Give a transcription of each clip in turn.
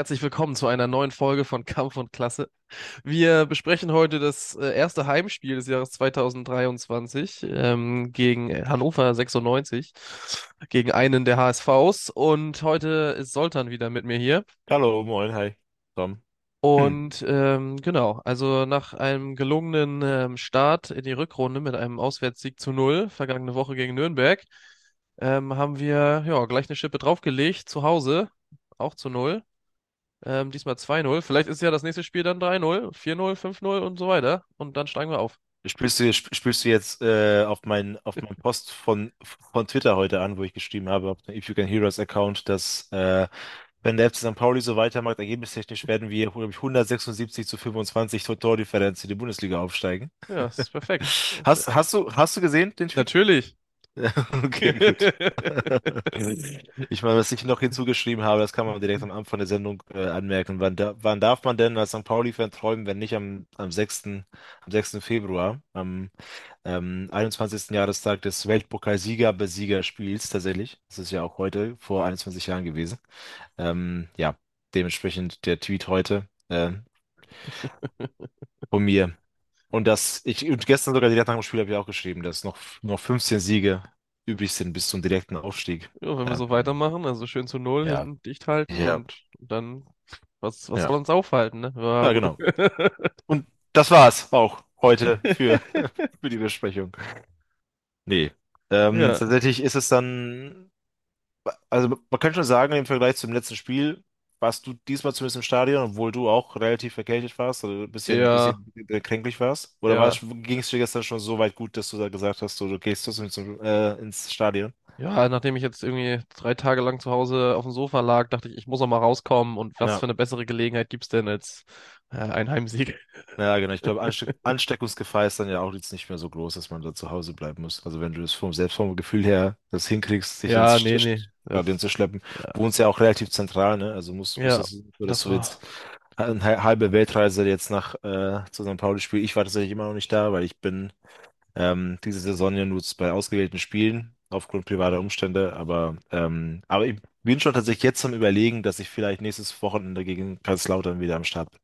Herzlich willkommen zu einer neuen Folge von Kampf und Klasse. Wir besprechen heute das äh, erste Heimspiel des Jahres 2023 ähm, gegen Hannover 96, gegen einen der HSVs. Und heute ist Soltan wieder mit mir hier. Hallo, moin, hi, Tom. Und ähm, genau, also nach einem gelungenen ähm, Start in die Rückrunde mit einem Auswärtssieg zu null, vergangene Woche gegen Nürnberg, ähm, haben wir ja gleich eine Schippe draufgelegt zu Hause, auch zu null. Ähm, diesmal 2-0. Vielleicht ist ja das nächste Spiel dann 3-0, 4-0, 5-0 und so weiter. Und dann steigen wir auf. Spielst du, sp- spielst du jetzt äh, auf mein, auf meinen Post von, von Twitter heute an, wo ich geschrieben habe, auf dem If You Can Heroes Account, dass äh, wenn der FC St. Pauli so weitermacht, ergebnistechnisch werden wir, glaube ich, 176 zu 25 Tor- Tordifferenz in die Bundesliga aufsteigen. Ja, das ist perfekt. Hast, hast du, hast du gesehen, den Tweet? Natürlich. Okay, gut. Ich meine, was ich noch hinzugeschrieben habe, das kann man direkt am Anfang der Sendung äh, anmerken. Wann, da, wann darf man denn als St. Pauli-Fan träumen, wenn nicht am, am 6., am 6. Februar, am ähm, 21. Jahrestag des Weltpokalsieger-Besiegerspiels tatsächlich. Das ist ja auch heute, vor 21 Jahren gewesen. Ähm, ja, dementsprechend der Tweet heute äh, von mir. Und das, ich, und gestern sogar direkt nach dem Spiel habe ich auch geschrieben, dass noch, noch 15 Siege übrig sind bis zum direkten Aufstieg. Ja, wenn wir so weitermachen, also schön zu Null ja, hinten dicht halten ja, und dann, was, was ja, soll uns aufhalten, ne? ja, Ja. genau. Und das war's auch heute für, für die Besprechung. Nee. Ähm, Ja, tatsächlich ist es dann, also man kann schon sagen, im Vergleich zum letzten Spiel warst du diesmal zumindest im Stadion, obwohl du auch relativ erkältet warst oder ein bisschen, ja, bisschen kränklich warst. Oder ja. ging es dir gestern schon so weit gut, dass du da gesagt hast, so, du gehst trotzdem zum, äh, ins Stadion? Ja, nachdem ich jetzt irgendwie drei Tage lang zu Hause auf dem Sofa lag, dachte ich, ich muss auch mal rauskommen und was Ja. für eine bessere Gelegenheit gibt's denn als äh, ein Heimsieg? Ja, genau. Ich glaube, Ansteck Ansteckungsgefahr ist dann ja auch jetzt nicht mehr so groß, dass man da zu Hause bleiben muss. Also wenn du das vom, selbst vom Gefühl her das hinkriegst, dich ins Ja, nee, St- nee. Stadion Das, zu schleppen, ja, wohnst ja auch relativ zentral, ne? Also musst, musst ja, das, das du jetzt eine hal- halbe Weltreise jetzt nach äh, zu St. Pauli spielst. Ich war tatsächlich immer noch nicht da, weil ich bin ähm, diese Saison ja nur bei ausgewählten Spielen aufgrund privater Umstände. Aber, ähm, aber ich bin schon tatsächlich jetzt am Überlegen, dass ich vielleicht nächstes Wochenende gegen Kaiserslautern wieder am Start bin.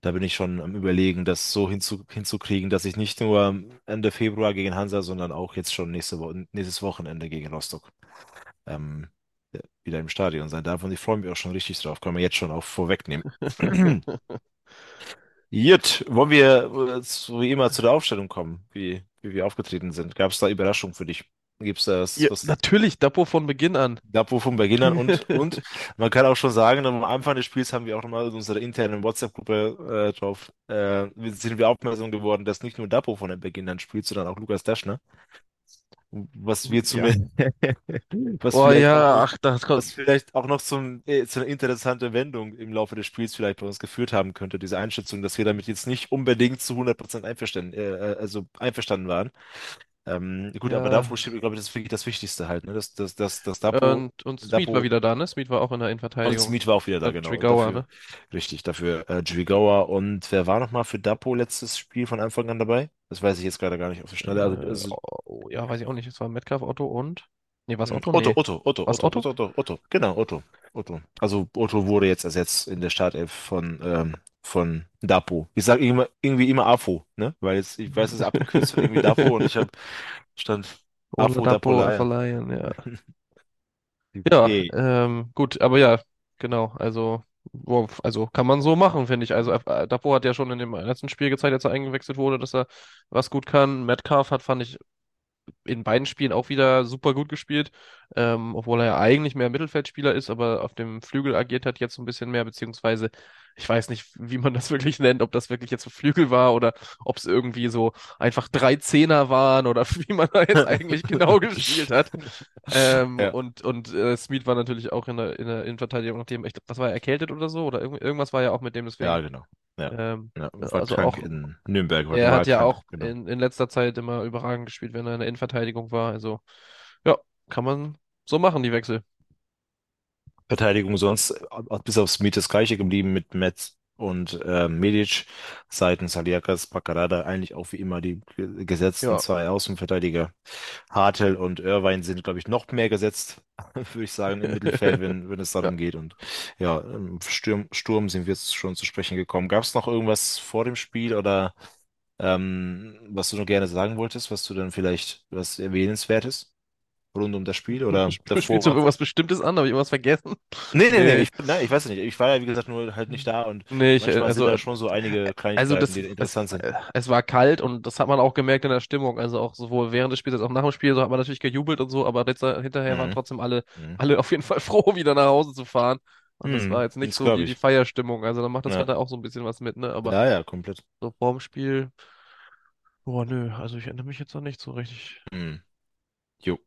Da bin ich schon am Überlegen, das so hinzu, hinzukriegen, dass ich nicht nur Ende Februar gegen Hansa, sondern auch jetzt schon nächste Wo nächstes Wochenende gegen Rostock ähm, wieder im Stadion sein darf. Und ich freue mich auch schon richtig drauf. Können wir jetzt schon auch vorwegnehmen. Jut, wollen wir äh, so wie immer zu der Aufstellung kommen, wie, wie wir aufgetreten sind? Gab es da Überraschungen für dich? Gibt es da Ja, was, was natürlich, Dapo von Beginn an. gab, wovon bei Kindern und, und man kann auch schon sagen, am Anfang des Spiels haben wir auch nochmal in unserer internen WhatsApp-Gruppe äh, drauf, äh, sind wir aufmerksam geworden, dass nicht nur Dapo von den Beginnern spielt, sondern auch Lukas Daschner. Was wir Ja. zumindest, was Oh vielleicht auch ja, noch, ach, das kommt. was vielleicht auch noch zum, äh, zu einer interessanten Wendung im Laufe des Spiels vielleicht bei uns geführt haben könnte, diese Einschätzung, dass wir damit jetzt nicht unbedingt zu 100% einverstanden, äh, äh, also einverstanden waren. Ähm, gut, aber. Dapo steht, glaube ich, das ist wirklich das Wichtigste halt, ne? Dass, dass, dass, dass Dapo, Und, und war Dapo wieder da, ne? Smith war auch in der und Innenverteidigung. Smith war auch wieder da, Statt genau. Und Trigauer, dafür, ne? richtig, dafür äh, Dźwigała und wer war nochmal für Dapo letztes Spiel von Anfang an dabei? Das weiß ich jetzt gerade gar nicht auf die Schnelle. Also, Äh, also oh, ja, weiß ich auch nicht. Es war Metcalf, Otto und. Nee, was hm, Otto? Otto, Nee. Otto, Otto, Was Otto, Otto? Otto, Otto, Otto, genau, Otto, Otto. Also Otto wurde jetzt ersetzt in der Startelf von, ähm, von Dapo. Ich sage immer, irgendwie immer AFO, ne? Weil jetzt, ich weiß, es ist abgekürzt für irgendwie Dapo und ich habe stand AFO Dapo verleihen, ja. Ja, Okay. ähm, gut, aber ja, genau. Also, wow, also kann man so machen, finde ich. Also, äh, Dapo hat ja schon in dem letzten Spiel gezeigt, als er eingewechselt wurde, dass er was gut kann. Metcalf hat, fand ich, in beiden Spielen auch wieder super gut gespielt, ähm, obwohl er ja eigentlich mehr Mittelfeldspieler ist, aber auf dem Flügel agiert hat jetzt so ein bisschen mehr, beziehungsweise ich weiß nicht, wie man das wirklich nennt, ob das wirklich jetzt ein Flügel war oder ob es irgendwie so einfach drei Zehner waren oder wie man da jetzt eigentlich genau gespielt hat. Ähm, Ja, und und äh, Smith war natürlich auch in der, in der Innenverteidigung, nachdem, ich, was war er, erkältet oder so? Oder irgend, irgendwas war ja auch mit dem, ja, deswegen, genau. Ja, ähm, ja. Also auch in Nürnberg, war, er hat ja krank, auch genau. in, in letzter Zeit immer überragend gespielt, wenn er in der Innenverteidigung war. Also, ja, kann man so machen, die Wechsel. Verteidigung sonst, äh, bis auf Smith das gleiche geblieben mit Metz und äh, Medic seitens Haliakas Paccarada eigentlich auch wie immer die ge- gesetzten Ja, zwei Außenverteidiger. Hartel und Irvine sind, glaube ich, noch mehr gesetzt, würde ich sagen, im Mittelfeld, wenn, wenn es ja. darum geht. Und ja, im Sturm, Sturm sind wir jetzt schon zu sprechen gekommen. Gab es noch irgendwas vor dem Spiel oder ähm, was du noch gerne sagen wolltest, was du dann vielleicht was Erwähnenswertes rund um das Spiel oder Spielst du davor? auf irgendwas Bestimmtes an? Habe ich irgendwas vergessen? Nee, nee, nee, ich, nein, ich weiß nicht. Ich war ja, wie gesagt, nur halt nicht da und Nee, ich, manchmal sind also, da schon so einige also Kleinigkeiten, das, die es, interessant sind. äh, es war kalt und das hat man auch gemerkt in der Stimmung. Also auch sowohl während des Spiels als auch nach dem Spiel, so hat man natürlich gejubelt und so, aber hinterher waren Mhm. trotzdem alle, Mhm. alle auf jeden Fall froh, wieder nach Hause zu fahren. Und das war Mhm. jetzt nicht Das so die ich. Feierstimmung. Also da macht das Ja. Wetter auch so ein bisschen was mit, ne? Aber Ja, ja, komplett. so vorm Spiel, boah, nö, also ich erinnere mich jetzt noch nicht so richtig. Mhm. Jo.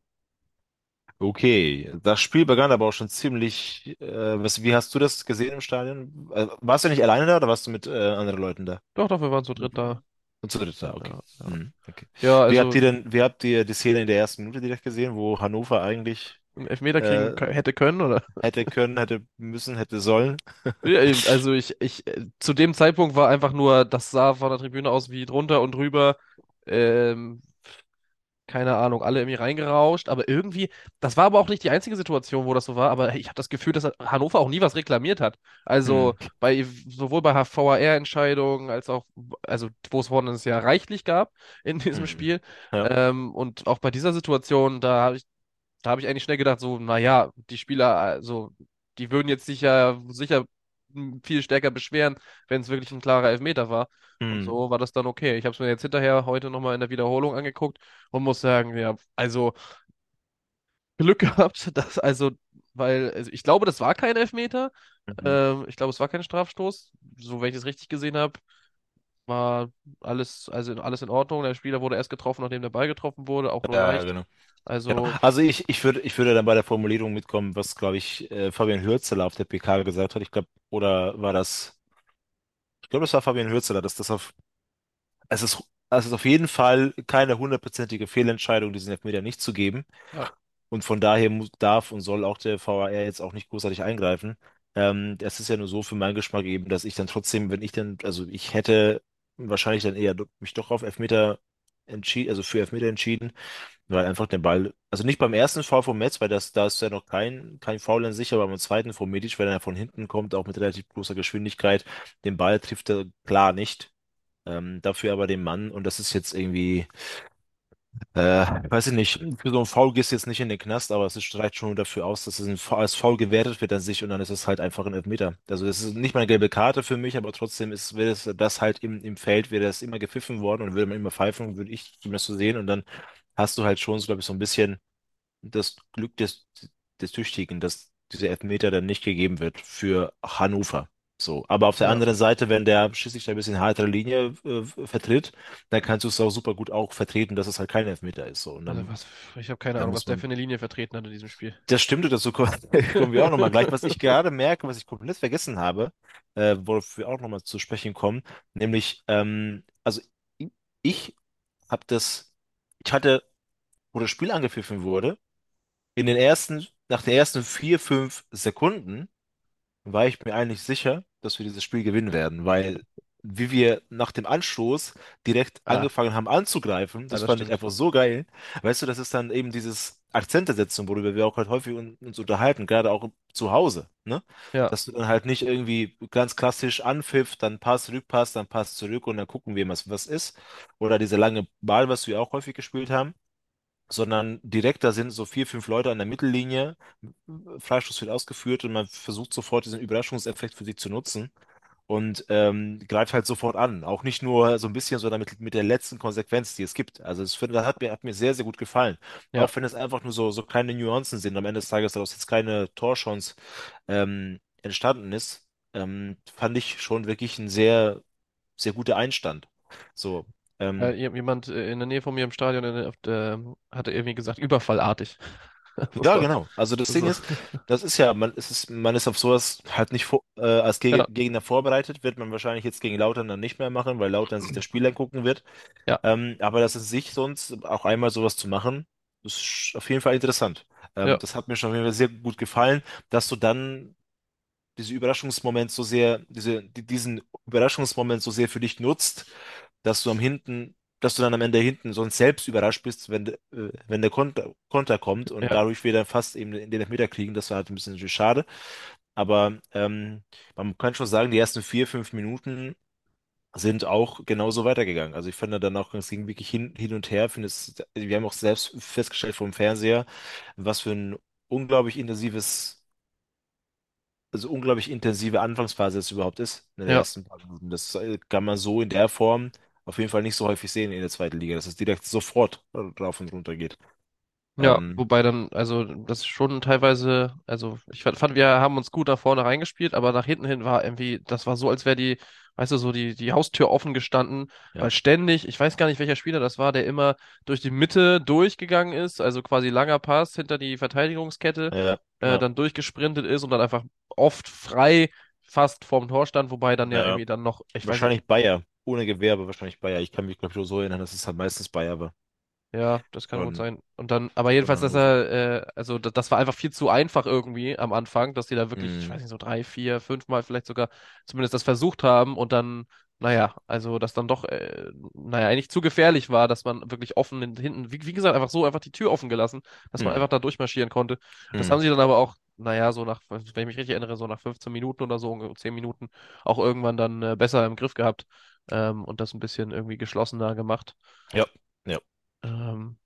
Okay. Das Spiel begann aber auch schon ziemlich. Äh, was, wie hast du das gesehen im Stadion? Äh, warst du nicht alleine da oder warst du mit äh, anderen Leuten da? Doch, doch, wir waren zu dritt da. Und zu dritt da, okay. Ja, ja. Mhm. Okay. Ja, Wie habt also ihr denn, wie habt ihr die Szene in der ersten Minute direkt gesehen, wo Hannover eigentlich einen Elfmeter kriegen äh, hätte können, oder? hätte können, hätte müssen, hätte sollen? Ja, eben, Also ich, ich, äh, zu dem Zeitpunkt war einfach nur, das sah von der Tribüne aus wie drunter und drüber, ähm, keine Ahnung, alle irgendwie reingerauscht, aber irgendwie, das war aber auch nicht die einzige Situation, wo das so war, aber ich habe das Gefühl, dass Hannover auch nie was reklamiert hat. Also Mhm. bei, sowohl bei VAR-Entscheidungen als auch, also wo es vorhin es ja reichlich gab in diesem Mhm. Spiel, Ja. ähm, und auch bei dieser Situation, da habe ich da habe ich eigentlich schnell gedacht, so, naja, die Spieler, also, die würden jetzt sicher, sicher viel stärker beschweren, wenn es wirklich ein klarer Elfmeter war. Und Mhm. so war das dann okay. Ich habe es mir jetzt hinterher heute nochmal in der Wiederholung angeguckt und muss sagen, ja, also Glück gehabt, dass, also, weil, also ich glaube, das war kein Elfmeter. Mhm. Ähm, ich glaube, es war kein Strafstoß. So, wenn ich es richtig gesehen habe, war alles, also alles in Ordnung. Der Spieler wurde erst getroffen, nachdem der Ball getroffen wurde, auch nur Ja, leicht. genau. Genau. Also, Also ich, ich würde, ich würde dann bei der Formulierung mitkommen, was, glaube ich, äh, Fabian Hürzeler auf der PK gesagt hat. Ich glaube, oder war das, ich glaube, das war Fabian Hürzeler, dass das auf, es ist, es ist auf jeden Fall keine hundertprozentige Fehlentscheidung, diesen Elfmeter nicht zu geben. ja, Und von daher muss, darf und soll auch der VAR jetzt auch nicht großartig eingreifen. Ähm, es ist ja nur so für meinen Geschmack eben, dass ich dann trotzdem, wenn ich dann, also ich hätte wahrscheinlich dann eher mich doch auf Elfmeter entschieden, also für Elfmeter entschieden, weil einfach der Ball, also nicht beim ersten Foul von Metz, weil das, da ist ja noch kein, kein Foul an sich, aber beim zweiten von Medic, wenn er von hinten kommt, auch mit relativ großer Geschwindigkeit, den Ball trifft er klar nicht. Ähm, dafür aber den Mann, und das ist jetzt irgendwie. Äh, weiß ich nicht, für so ein Foul gehst du jetzt nicht in den Knast, aber es reicht schon dafür aus, dass es als Foul gewertet wird an sich und dann ist es halt einfach ein Elfmeter. Also das ist nicht mal eine gelbe Karte für mich, aber trotzdem ist, wäre es das halt im, im Feld, wäre das immer gepfiffen worden und würde man immer pfeifen, würde ich zumindest so sehen und dann hast du halt schon, glaube ich, so ein bisschen das Glück des, des Tüchtigen, dass dieser Elfmeter dann nicht gegeben wird für Hannover. So, aber auf der ja. anderen Seite, wenn der schließlich ein bisschen härtere Linie äh, vertritt, dann kannst du es auch super gut auch vertreten, dass es halt kein Elfmeter ist. So, und Also dann, was, ich habe keine dann Ahnung, was muss der man. für eine Linie vertreten hat in diesem Spiel. Das stimmt, dazu kommen, kommen wir auch nochmal gleich. Was ich gerade merke, was ich komplett vergessen habe, äh, worauf wir auch nochmal zu sprechen kommen, nämlich, ähm, also ich, ich habe das, ich hatte, wo das Spiel angepfiffen wurde, in den ersten, nach den ersten vier, fünf Sekunden war ich mir eigentlich sicher, dass wir dieses Spiel gewinnen werden, weil wie wir nach dem Anstoß direkt Ah, angefangen haben anzugreifen, ja, das das fand ich stimmt. einfach so geil. Weißt du, das ist dann eben dieses Akzente setzen, worüber wir auch halt häufig un- uns unterhalten, gerade auch zu Hause, ne? Ja, Dass du dann halt nicht irgendwie ganz klassisch anpfiff, dann Pass, Rückpass, dann Pass zurück und dann gucken wir, was was ist. Oder diese lange Ball, was wir auch häufig gespielt haben sondern direkt, da sind so vier, fünf Leute an der Mittellinie, Freistoß wird ausgeführt und man versucht sofort diesen Überraschungseffekt für sich zu nutzen und ähm, greift halt sofort an. Auch nicht nur so ein bisschen, sondern mit, mit der letzten Konsequenz, die es gibt. Also das, das hat mir, hat mir sehr, sehr gut gefallen. ja. Auch wenn es einfach nur so, so kleine Nuancen sind, am Ende des Tages daraus jetzt keine Torchance ähm, entstanden ist, ähm, fand ich schon wirklich ein sehr, sehr guter Einstand. So, ähm, jem- jemand äh, in der Nähe von mir im Stadion der- der, hatte irgendwie gesagt, überfallartig. Ja, genau. Also das Ding ist, das ist ja, man ist, man ist auf sowas halt nicht vor, äh, als genau. Geg Gegner vorbereitet, wird man wahrscheinlich jetzt gegen Lautern dann nicht mehr machen, weil Lautern sich das Spiel angucken wird. Ja, Ähm, aber das in sich sonst auch einmal sowas zu machen, ist auf jeden Fall interessant. Ähm, ja. das hat mir schon sehr gut gefallen, dass du dann diese Überraschungsmoment so sehr, diese, die- diesen Überraschungsmoment so sehr für dich nutzt, dass du am hinten, dass du dann am Ende hinten sonst selbst überrascht bist, wenn, äh, wenn der Konter, Konter kommt und Ja, dadurch wir dann fast eben den Elfmeter kriegen. Das war halt ein bisschen natürlich schade. Aber ähm, man kann schon sagen, die ersten vier, fünf Minuten sind auch genauso weitergegangen. Also ich fand dann auch, es ging wirklich hin, hin und her. Finde es, wir haben auch selbst festgestellt vom Fernseher, was für ein unglaublich intensives, also unglaublich intensive Anfangsphase es überhaupt ist in den ja. ersten paar Minuten. Das äh, kann man so in der Form auf jeden Fall nicht so häufig sehen in der zweiten Liga, dass es direkt sofort drauf und runter geht. Ja, Ähm, wobei dann, also das schon teilweise, also ich fand, wir haben uns gut nach vorne reingespielt, aber nach hinten hin war irgendwie, das war so, als wäre die, weißt du, so die, die Haustür offen gestanden, ja, weil ständig, ich weiß gar nicht, welcher Spieler das war, der immer durch die Mitte durchgegangen ist, also quasi langer Pass hinter die Verteidigungskette, ja, äh, ja, dann durchgesprintet ist und dann einfach oft frei fast vorm Tor stand, wobei dann ja irgendwie dann noch, ich weiß nicht, Wahrscheinlich Bayer. Ohne Gewehr, aber wahrscheinlich Bayer. Ich kann mich, glaube ich, nur so erinnern, dass es halt meistens Bayer war. Ja, das kann gut Von, sein. Und dann, aber jedenfalls, dass Hannover. er, äh, also da- das war einfach viel zu einfach irgendwie am Anfang, dass die da wirklich, ich Mhm. weiß nicht, so drei, vier, fünf Mal vielleicht sogar zumindest das versucht haben und dann, naja, also das dann doch, äh, naja, eigentlich zu gefährlich war, dass man wirklich offen in- hinten, wie, wie gesagt, einfach so einfach die Tür offen gelassen, dass man Mhm. einfach da durchmarschieren konnte. Das Mhm. haben sie dann aber auch, naja, so nach, wenn ich mich richtig erinnere, so nach 15 Minuten oder so, 10 Minuten, auch irgendwann dann äh, besser im Griff gehabt, ähm, und das ein bisschen irgendwie geschlossener gemacht. Ja, ja. Ähm,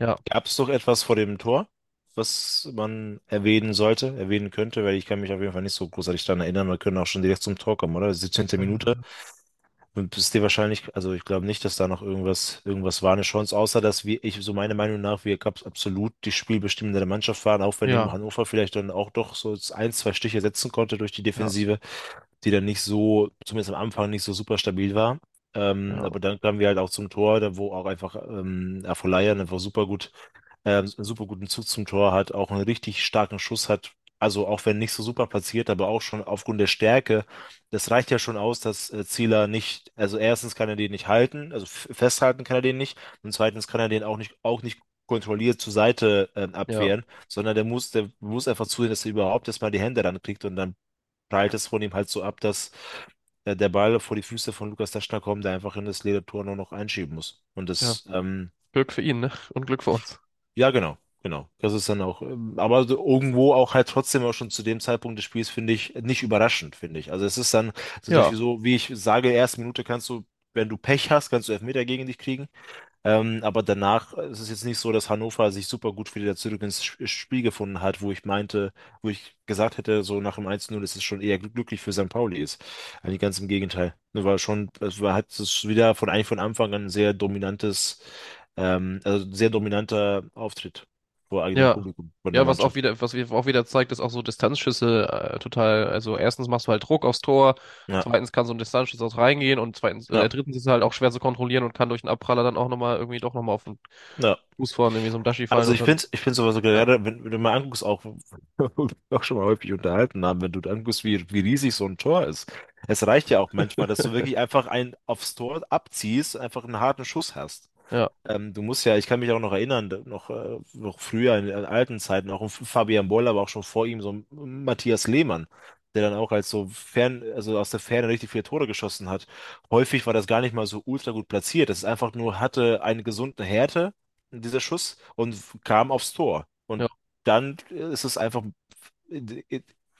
ja, Gab es doch etwas vor dem Tor, was man erwähnen sollte, erwähnen könnte, weil ich kann mich auf jeden Fall nicht so großartig daran erinnern. Wir können auch schon direkt zum Tor kommen, oder? 17. Minute. Bist dir wahrscheinlich, also ich glaube nicht, dass da noch irgendwas, irgendwas war, eine Chance, außer dass wir, ich, so meiner Meinung nach, wir abs- absolut die spielbestimmende Mannschaft waren, auch wenn ja. Hannover vielleicht dann auch doch so ein, zwei Stiche setzen konnte durch die Ja, Defensive, die dann nicht so, zumindest am Anfang nicht so super stabil war. Ähm, ja, aber dann kamen wir halt auch zum Tor, da wo auch einfach ähm, Afolayan einfach super gut ähm, einen super guten Zug zum Tor hat, auch einen richtig starken Schuss hat. Also auch wenn nicht so super platziert, aber auch schon aufgrund der Stärke, das reicht ja schon aus, dass äh, Zieler nicht, also erstens kann er den nicht halten, also festhalten kann er den nicht und zweitens kann er den auch nicht, auch nicht kontrolliert zur Seite ja, abwehren, sondern der muss, der muss einfach zusehen, dass er überhaupt erstmal die Hände rankriegt und dann prallt es von ihm halt so ab, dass äh, der Ball vor die Füße von Lukas Daschner kommt, der einfach in das Ledertor nur noch einschieben muss. Und ja. das, ähm, Glück für ihn, ne? Und Glück für uns. ja, genau, genau. Das ist dann auch, ähm, aber irgendwo auch halt trotzdem auch schon zu dem Zeitpunkt des Spiels, finde ich, nicht überraschend, finde ich. Also es ist dann Ja, so, wie ich sage, erste Minute kannst du, wenn du Pech hast, kannst du Elfmeter gegen dich kriegen. Ähm, aber danach äh, ist es jetzt nicht so, dass Hannover sich super gut wieder zurück ins Sp- Spiel gefunden hat, wo ich meinte, wo ich gesagt hätte, so nach dem 1-0 ist es schon eher glück- glücklich für St. Pauli ist. Eigentlich ganz im Gegenteil. Nur war schon, es war, hat es wieder von eigentlich von Anfang an ein sehr dominantes, ähm, also sehr dominanter Auftritt ja. Publikum Ja, was auch wieder, was wir- auch wieder zeigt, ist auch so Distanzschüsse äh, total, also erstens machst du halt Druck aufs Tor, Ja, zweitens kann so ein Distanzschuss auch reingehen und zweitens, ja, äh, drittens ist es halt auch schwer zu kontrollieren und kann durch einen Abpraller dann auch nochmal irgendwie doch nochmal auf den ja. Fuß von irgendwie so einem Dashi fallen Also ich finde, ich finde sowas so gerade, wenn, wenn du mal anguckst, auch, auch schon mal häufig unterhalten haben, wenn du anguckst, wie, wie riesig so ein Tor ist. Es reicht ja auch manchmal, dass du wirklich einfach ein aufs Tor abziehst, einfach einen harten Schuss hast. Ja, Ähm, du musst ja, ich kann mich auch noch erinnern, noch, äh, noch früher in, in alten Zeiten, auch um Fabian Boll, aber auch schon vor ihm so Matthias Lehmann, der dann auch als so fern, also aus der Ferne richtig viele Tore geschossen hat. Häufig war das gar nicht mal so ultra gut platziert. Das ist einfach nur, hatte eine gesunde Härte, dieser Schuss, und kam aufs Tor. Und ja, dann ist es einfach,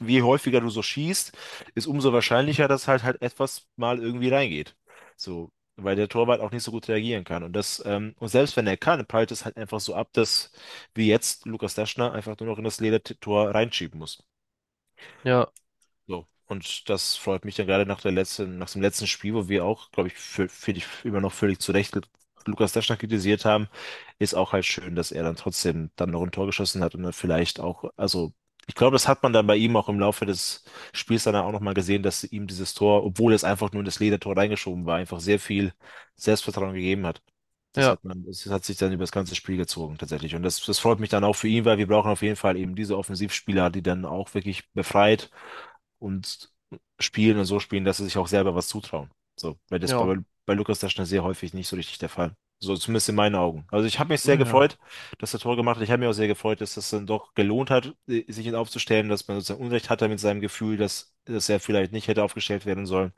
je häufiger du so schießt, ist umso wahrscheinlicher, dass halt halt etwas mal irgendwie reingeht. So weil der Torwart auch nicht so gut reagieren kann. Und das, ähm, und selbst wenn er kann, prallt es halt einfach so ab, dass wie jetzt Lukas Daschner einfach nur noch in das Ledertor reinschieben muss. ja, So. Und das freut mich dann gerade nach der letzten, nach dem letzten Spiel, wo wir auch, glaube ich, für, für dich immer noch völlig zu Recht Lukas Daschner kritisiert haben, ist auch halt schön, dass er dann trotzdem dann noch ein Tor geschossen hat und dann vielleicht auch, also ich glaube, das hat man dann bei ihm auch im Laufe des Spiels dann auch nochmal gesehen, dass ihm dieses Tor, obwohl es einfach nur in das Ledertor reingeschoben war, einfach sehr viel Selbstvertrauen gegeben hat. Das ja, hat man, das hat sich dann über das ganze Spiel gezogen, tatsächlich. Und das, das freut mich dann auch für ihn, weil wir brauchen auf jeden Fall eben diese Offensivspieler, die dann auch wirklich befreit und spielen und so spielen, dass sie sich auch selber was zutrauen. So, weil das ja. war bei, bei Lukas Daschner sehr häufig nicht so richtig der Fall. So zumindest in meinen Augen. Also ich habe mich sehr Ja, gefreut, dass er Tor gemacht hat. Ich habe mich auch sehr gefreut, dass es dann doch gelohnt hat, äh, sich ihn aufzustellen, dass man sozusagen Unrecht hatte mit seinem Gefühl, dass, dass er vielleicht nicht hätte aufgestellt werden sollen.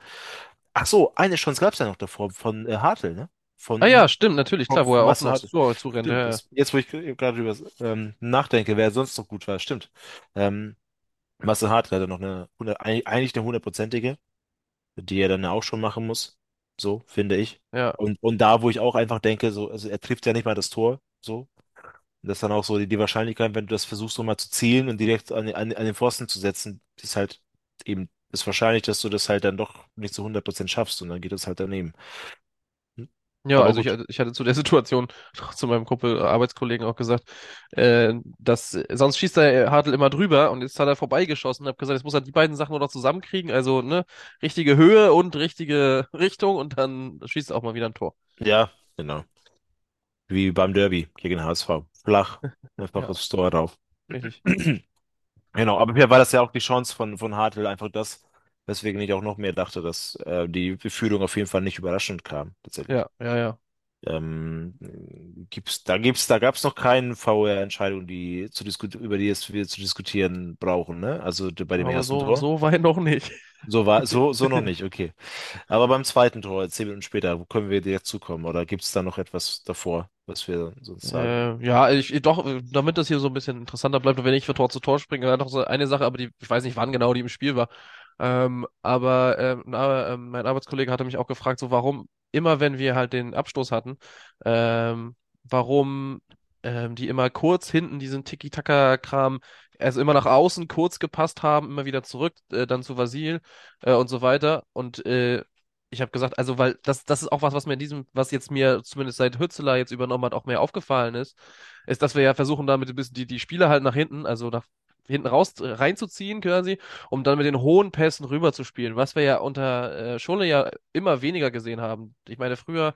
Ach so, eine Chance gab es ja noch davor von äh, Hartl, ne? Ah Von, ja, stimmt, natürlich, klar, wo er offen aufs Hartl. Tor zurennt. Ja, ja. das, jetzt wo ich gerade drüber ähm, nachdenke, wer sonst noch gut war, stimmt. Ähm, Marcel Hartl hatte noch eine, 100 eigentlich eine hundertprozentige die er dann auch schon machen muss. So, finde ich. Ja, Und, und da, wo ich auch einfach denke, so, also er trifft ja nicht mal das Tor, so. Und das ist dann auch so die, die Wahrscheinlichkeit, wenn du das versuchst, so mal zu zielen und direkt an, an, an den Pfosten zu setzen, ist halt eben, ist wahrscheinlich, dass du das halt dann doch nicht zu 100% schaffst und dann geht es halt daneben. Ja, Aber also ich, ich hatte zu der Situation zu meinem Kumpel, äh, Arbeitskollegen auch gesagt, äh, dass sonst schießt der Hartl immer drüber und jetzt hat er vorbeigeschossen. Hab gesagt, jetzt muss er die beiden Sachen nur noch zusammenkriegen, also ne, richtige Höhe und richtige Richtung und dann schießt er auch mal wieder ein Tor. Ja, genau. Wie beim Derby gegen HSV. Flach. Einfach Ja, aufs Tor drauf. richtig. Genau, aber hier war das ja auch die Chance von, von Hartl, einfach das, weswegen ich auch noch mehr dachte, dass äh, die Führung auf jeden Fall nicht überraschend kam, tatsächlich. Ja, ja, ja. Ähm, gibt's, da gibt's, da gab's noch keine VR-Entscheidung, die zu über die es wir zu diskutieren brauchen, ne? Also bei dem Aber ersten so, Tor. so weit noch nicht. So war, so, so noch nicht, okay. Aber beim zweiten Tor, zehn Minuten später, wo können wir direkt zukommen? Oder gibt's da noch etwas davor, was wir sonst sagen? Äh, ja, ich, doch, damit das hier so ein bisschen interessanter bleibt, und wenn ich für Tor zu Tor springe, war noch so eine Sache, aber die, ich weiß nicht, wann genau die im Spiel war. Ähm, aber ähm, mein Arbeitskollege hatte mich auch gefragt, so warum immer, wenn wir halt den Abstoß hatten, ähm, warum ähm, die immer kurz hinten diesen Tiki-Taka-Kram, also immer nach außen kurz gepasst haben, immer wieder zurück, äh, dann zu Vasil äh, und so weiter. Und äh, ich habe gesagt, also weil das, das ist auch was, was mir in diesem, was jetzt mir zumindest seit Hützeler jetzt übernommen hat, auch mehr aufgefallen ist, ist, dass wir ja versuchen, damit ein bisschen die, die Spieler halt nach hinten, also nach hinten raus äh, reinzuziehen quasi, um dann mit den hohen Pässen rüber zu spielen, was wir ja unter äh, Schule ja immer weniger gesehen haben. Ich meine, früher,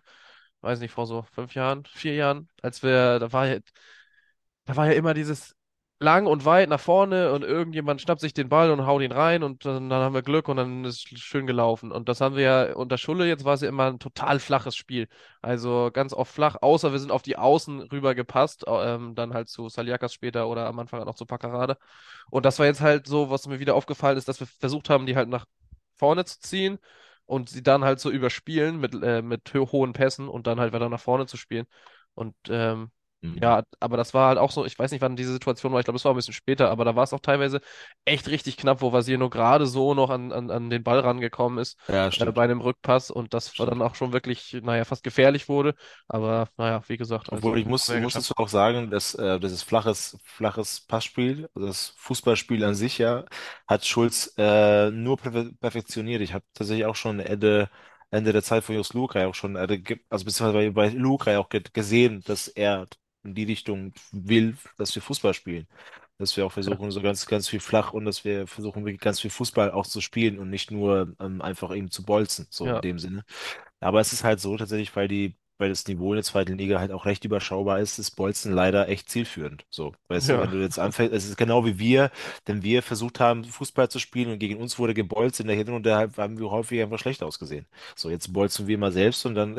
weiß nicht, vor so fünf Jahren, vier Jahren, als wir, da war ja, da war ja immer dieses lang und weit nach vorne und irgendjemand schnappt sich den Ball und haut ihn rein und dann, dann haben wir Glück und dann ist es schön gelaufen. Und das haben wir ja unter Schulle, jetzt war es ja immer ein total flaches Spiel. Also ganz oft flach, außer wir sind auf die Außen rüber gepasst, äh, ähm, dann halt zu Saliakas später oder am Anfang noch zu Paccarada. Und das war jetzt halt so, was mir wieder aufgefallen ist, dass wir versucht haben, die halt nach vorne zu ziehen und sie dann halt so überspielen mit, äh, mit ho hohen Pässen und dann halt weiter nach vorne zu spielen. Und ähm. Ja, aber das war halt auch so, ich weiß nicht, wann diese Situation war, ich glaube, es war ein bisschen später, aber da war es auch teilweise echt richtig knapp, wo Vasir nur gerade so noch an, an, an den Ball rangekommen ist, Ja, äh, bei stimmt. einem Rückpass und das war dann Stimmt. auch schon wirklich, naja, fast gefährlich wurde. Aber naja, wie gesagt, Obwohl also ich muss, ich muss dazu auch sagen, dass äh, dieses flaches, flaches Passspiel, also das Fußballspiel an sich ja, hat Schulz äh, nur perfe perfektioniert. Ich habe tatsächlich auch schon Ende, Ende der Zeit von Jos Luhukay auch schon, äh, also beziehungsweise bei, bei Luhukay auch ge gesehen, dass er in die Richtung will, dass wir Fußball spielen. Dass wir auch Ja, versuchen, so ganz, ganz viel flach und dass wir versuchen, wirklich ganz viel Fußball auch zu spielen und nicht nur ähm, einfach eben zu bolzen, so in ja, dem Sinne. Aber es ist halt so tatsächlich, weil die, weil das Niveau in der zweiten Liga halt auch recht überschaubar ist, ist Bolzen leider echt zielführend. So, weißt du, wenn ja, du jetzt anfängst, es ist genau wie wir, denn wir versucht haben, Fußball zu spielen und gegen uns wurde gebolzt in der Hinrunde, haben wir häufig einfach schlecht ausgesehen. So, jetzt bolzen wir mal selbst und dann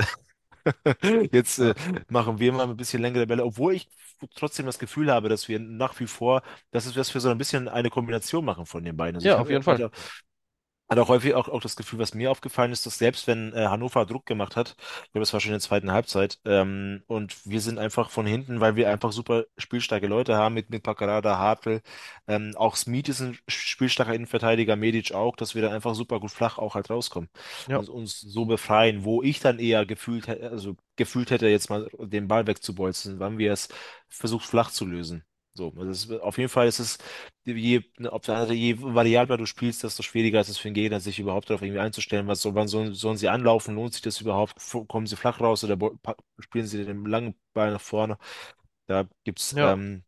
jetzt ja, äh, machen wir mal ein bisschen längere Bälle, obwohl ich trotzdem das Gefühl habe, dass wir nach wie vor, dass es- wir so ein bisschen eine Kombination machen von den beiden. Also ich ja, auf habe jeden Fall. Hat auch häufig auch, auch das Gefühl, was mir aufgefallen ist, dass selbst wenn äh, Hannover Druck gemacht hat, ich glaube, das war schon in der zweiten Halbzeit, ähm, und wir sind einfach von hinten, weil wir einfach super spielstarke Leute haben mit, mit Paccarada, Hartl, ähm, auch Smith ist ein spielstarker Innenverteidiger, Medic auch, dass wir dann einfach super gut flach auch halt rauskommen Ja, und uns so befreien, wo ich dann eher gefühlt hätte, also gefühlt hätte, jetzt mal den Ball wegzubolzen, wann wir es versucht flach zu lösen. So, also es, ist- auf jeden Fall ist es je, ne, anderen Seite, je variabler du spielst, desto schwieriger ist es für den Gegner, sich überhaupt darauf irgendwie einzustellen. Was wann sollen, sollen sie anlaufen? Lohnt sich das überhaupt? Kommen sie flach raus oder spielen sie den langen Ball nach vorne? Da gibt's ja. ähm,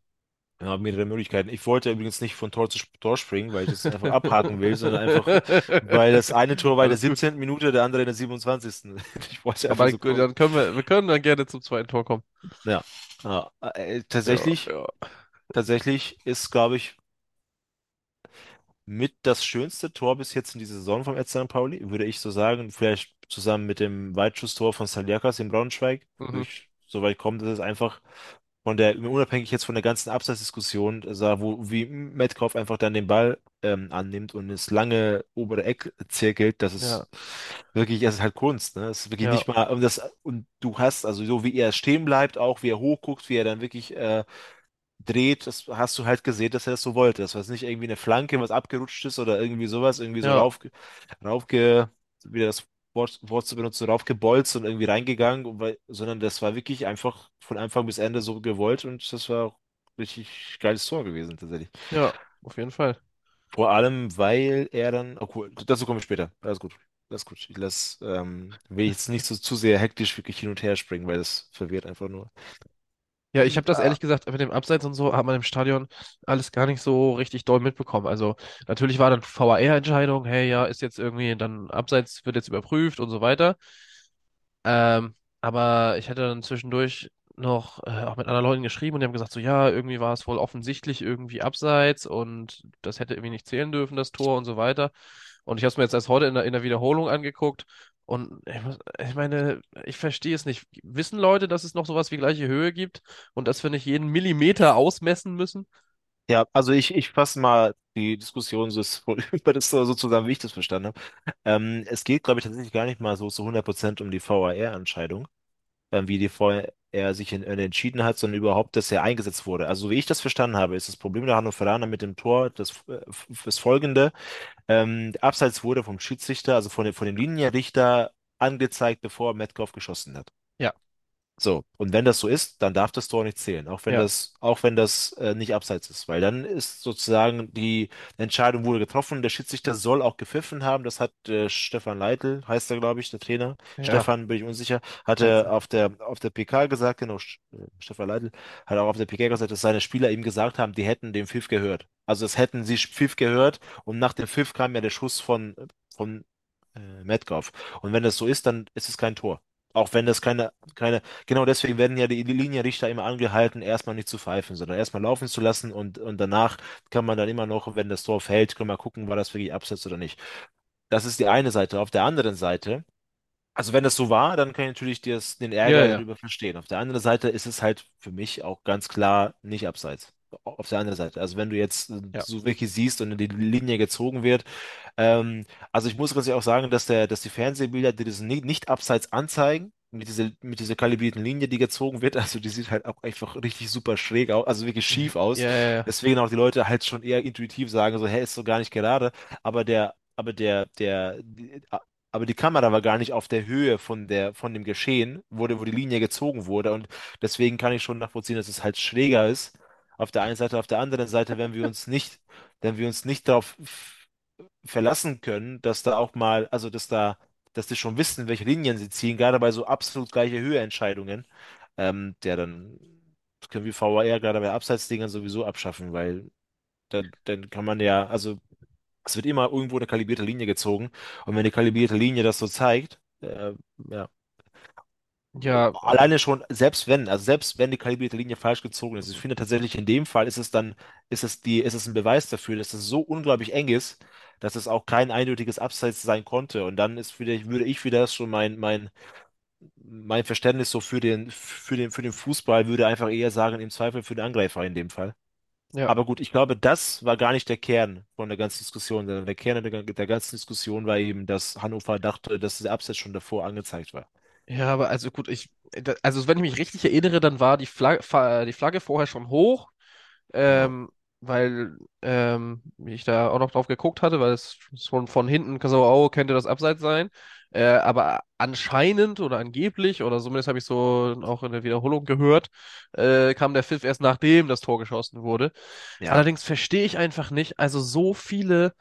ja, mehrere Möglichkeiten. Ich wollte übrigens nicht von Tor zu Tor springen, weil ich das einfach abhaken will, sondern einfach, weil das eine Tor war in der Alles gut. 17. Minute, der andere in der 27. Ich wollte einfach Aber so dann können wir, wir können dann gerne zum zweiten Tor kommen. Ja, ja. Äh, Ja, tatsächlich, ja. Tatsächlich ist, glaube ich, mit das schönste Tor bis jetzt in dieser Saison vom FC St. Pauli, würde ich so sagen. Vielleicht zusammen mit dem Weitschusstor von Saliakas in Braunschweig Mhm. wirklich so weit kommt, dass es einfach von der, unabhängig jetzt von der ganzen Abseitsdiskussion, sah, wo wie Metcalf einfach dann den Ball ähm, annimmt und ins lange obere Eck zirkelt, das Ja, ist wirklich, das ist halt Kunst, ne? Das ist wirklich ja, nicht mal, und das, und du hast, also so wie er stehen bleibt, auch wie er hochguckt, wie er dann wirklich äh, dreht, das hast du halt gesehen, dass er das so wollte. Das war nicht irgendwie eine Flanke, was abgerutscht ist oder irgendwie sowas, irgendwie so ja, rauf, raufge, wieder das Wort, Wort zu benutzen, raufgebolzt und irgendwie reingegangen, weil, sondern das war wirklich einfach von Anfang bis Ende so gewollt und das war auch richtig geiles Tor gewesen, tatsächlich. ja, auf jeden Fall. Vor allem, weil er dann, oh cool, dazu komme ich später. Alles gut. Alles gut. Ich lass, ähm, will jetzt nicht so zu sehr hektisch wirklich hin und her springen, weil das verwirrt einfach nur. Ja, ich habe das ehrlich gesagt mit dem Abseits und so, hat man im Stadion alles gar nicht so richtig doll mitbekommen. Also natürlich war dann VAR-Entscheidung, hey, ja, ist jetzt irgendwie dann Abseits wird jetzt überprüft und so weiter. Ähm, aber ich hatte dann zwischendurch noch äh, auch mit anderen Leuten geschrieben und die haben gesagt, so ja, irgendwie war es wohl offensichtlich irgendwie Abseits und das hätte irgendwie nicht zählen dürfen, das Tor und so weiter. Und ich habe es mir jetzt erst heute in der, in der Wiederholung angeguckt und ich, muss, ich meine, ich verstehe es nicht. Wissen Leute, dass es noch sowas wie gleiche Höhe gibt und dass wir nicht jeden Millimeter ausmessen müssen? Ja, also ich, ich fasse mal die Diskussion so das so zusammen, wie ich das verstanden habe. Ähm, es geht, glaube ich, tatsächlich gar nicht mal so zu 100% um die VAR-Entscheidung, ähm, wie die VAR sich in, äh, entschieden hat, sondern überhaupt, dass er eingesetzt wurde. Also, wie ich das verstanden habe, ist das Problem der Hannoveraner mit dem Tor das, äh, das folgende. Ähm, Abseits wurde vom Schiedsrichter, also von von dem Linienrichter, angezeigt, bevor Metcalf geschossen hat. Ja, So, und wenn das so ist, dann darf das Tor nicht zählen, auch wenn ja, das, auch wenn das äh, nicht abseits ist, weil dann ist sozusagen die Entscheidung wurde getroffen, der Schiedsrichter soll auch gepfiffen haben, das hat äh, Stefan Leitl, heißt er, glaube ich, der Trainer, ja, Stefan, bin ich unsicher, hatte sein. auf der, auf der PK gesagt, genau, äh, Stefan Leitl hat auch auf der PK gesagt, dass seine Spieler ihm gesagt haben, die hätten den Pfiff gehört. Also es hätten sie Pfiff gehört und nach dem Pfiff kam ja der Schuss von, von äh, Metcalf. Und wenn das so ist, dann ist es kein Tor. Auch wenn das keine, keine, genau deswegen werden ja die Linienrichter immer angehalten, erstmal nicht zu pfeifen, sondern erstmal laufen zu lassen und, und danach kann man dann immer noch, wenn das Tor fällt, kann man gucken, war das wirklich Abseits oder nicht. Das ist die eine Seite. Auf der anderen Seite, also wenn das so war, dann kann ich natürlich das, den Ja, Ärger ja, darüber verstehen. Auf der anderen Seite ist es halt für mich auch ganz klar nicht Abseits. Auf der anderen Seite. Also wenn du jetzt äh, ja, so wirklich siehst und die Linie gezogen wird, ähm, also ich muss ganz ehrlich auch sagen, dass der, dass die Fernsehbilder, die das nicht, nicht abseits anzeigen, mit dieser, mit dieser kalibrierten Linie, die gezogen wird, also die sieht halt auch einfach richtig super schräg aus, also wirklich schief aus. ja, ja, Deswegen auch die Leute halt schon eher intuitiv sagen, so, hä, ist so gar nicht gerade. Aber der, aber der, der, die, aber die Kamera war gar nicht auf der Höhe von der, von dem Geschehen, der- wo die Linie gezogen wurde. Und deswegen kann ich schon nachvollziehen, dass es halt schräger ist. Auf der einen Seite, auf der anderen Seite, wenn wir uns nicht, wenn wir uns nicht darauf verlassen können, dass da auch mal, also dass da, dass die schon wissen, welche Linien sie ziehen, gerade bei so absolut gleiche Höheentscheidungen, ähm, der dann können wir VAR gerade bei Abseitsdingern sowieso abschaffen, weil dann, dann kann man ja, also es wird immer irgendwo eine kalibrierte Linie gezogen. Und wenn die kalibrierte Linie das so zeigt, äh, ja, ja, alleine schon, selbst wenn, also selbst wenn die kalibrierte Linie falsch gezogen ist, ich finde tatsächlich in dem Fall ist es dann, ist es die, ist es ein Beweis dafür, dass es so unglaublich eng ist, dass es auch kein eindeutiges Abseits sein konnte. Und dann ist wieder, würde ich wieder das schon mein, mein, mein Verständnis so für den, für den, für den Fußball würde einfach eher sagen, im Zweifel für den Angreifer in dem Fall. ja. Aber gut, ich glaube, das war gar nicht der Kern von der ganzen Diskussion, sondern der Kern der, der ganzen Diskussion war eben, dass Hannover dachte, dass der Abseits schon davor angezeigt war. Ja, aber also gut, ich, da- also wenn ich mich richtig erinnere, dann war die Flagge, die Flagge vorher schon hoch, ähm, weil ähm, ich da auch noch drauf geguckt hatte, weil es schon von hinten so, oh, könnte das Abseits sein. Äh, aber anscheinend oder angeblich, oder zumindest habe ich so auch in der Wiederholung gehört, äh, kam der Pfiff erst nachdem das Tor geschossen wurde. Ja, Allerdings verstehe ich einfach nicht, also so viele.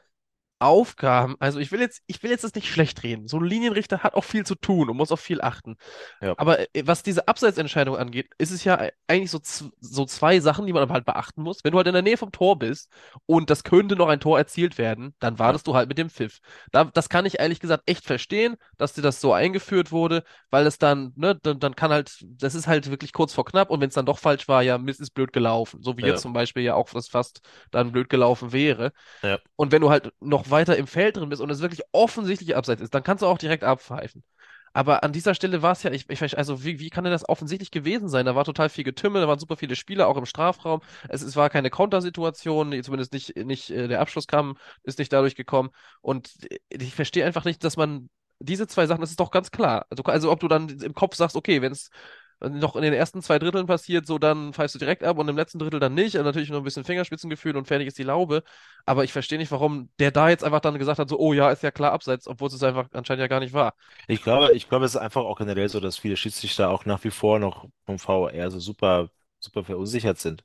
Aufgaben, also ich will jetzt, ich will jetzt das nicht schlecht reden. So ein Linienrichter hat auch viel zu tun und muss auf viel achten. ja, Aber äh, was diese Abseitsentscheidung angeht, ist es ja eigentlich so, so zwei Sachen, die man aber halt beachten muss. Wenn du halt in der Nähe vom Tor bist und das könnte noch ein Tor erzielt werden, dann ja, wartest du halt mit dem Pfiff. Da, das kann ich ehrlich gesagt echt verstehen, dass dir das so eingeführt wurde, weil es dann, ne, dann, dann kann halt, das ist halt wirklich kurz vor knapp und wenn es dann doch falsch war, ja, Mist ist blöd gelaufen. So wie jetzt ja, zum Beispiel ja auch das fast dann blöd gelaufen wäre. ja. Und wenn du halt noch weiter im Feld drin bist und es wirklich offensichtlich abseits ist, dann kannst du auch direkt abpfeifen. Aber an dieser Stelle war es ja, ich, ich, also wie, wie kann denn das offensichtlich gewesen sein? Da war total viel Getümmel, da waren super viele Spieler, auch im Strafraum. Es, es war keine Kontersituation, zumindest nicht, nicht, äh, der Abschluss kam, ist nicht dadurch gekommen. Und äh, ich verstehe einfach nicht, dass man diese zwei Sachen, das ist doch ganz klar. Also, also ob du dann im Kopf sagst, okay, wenn es noch in den ersten zwei Dritteln passiert, so dann pfeifst du direkt ab und im letzten Drittel dann nicht. Und natürlich nur ein bisschen Fingerspitzengefühl und fertig ist die Laube. Aber ich verstehe nicht, warum der da jetzt einfach dann gesagt hat, so, oh ja, ist ja klar abseits, obwohl es einfach anscheinend ja gar nicht war. Ich glaube, ich glaube, es ist einfach auch generell so, dass viele Schiedsrichter auch nach wie vor noch vom VAR so super, super verunsichert sind.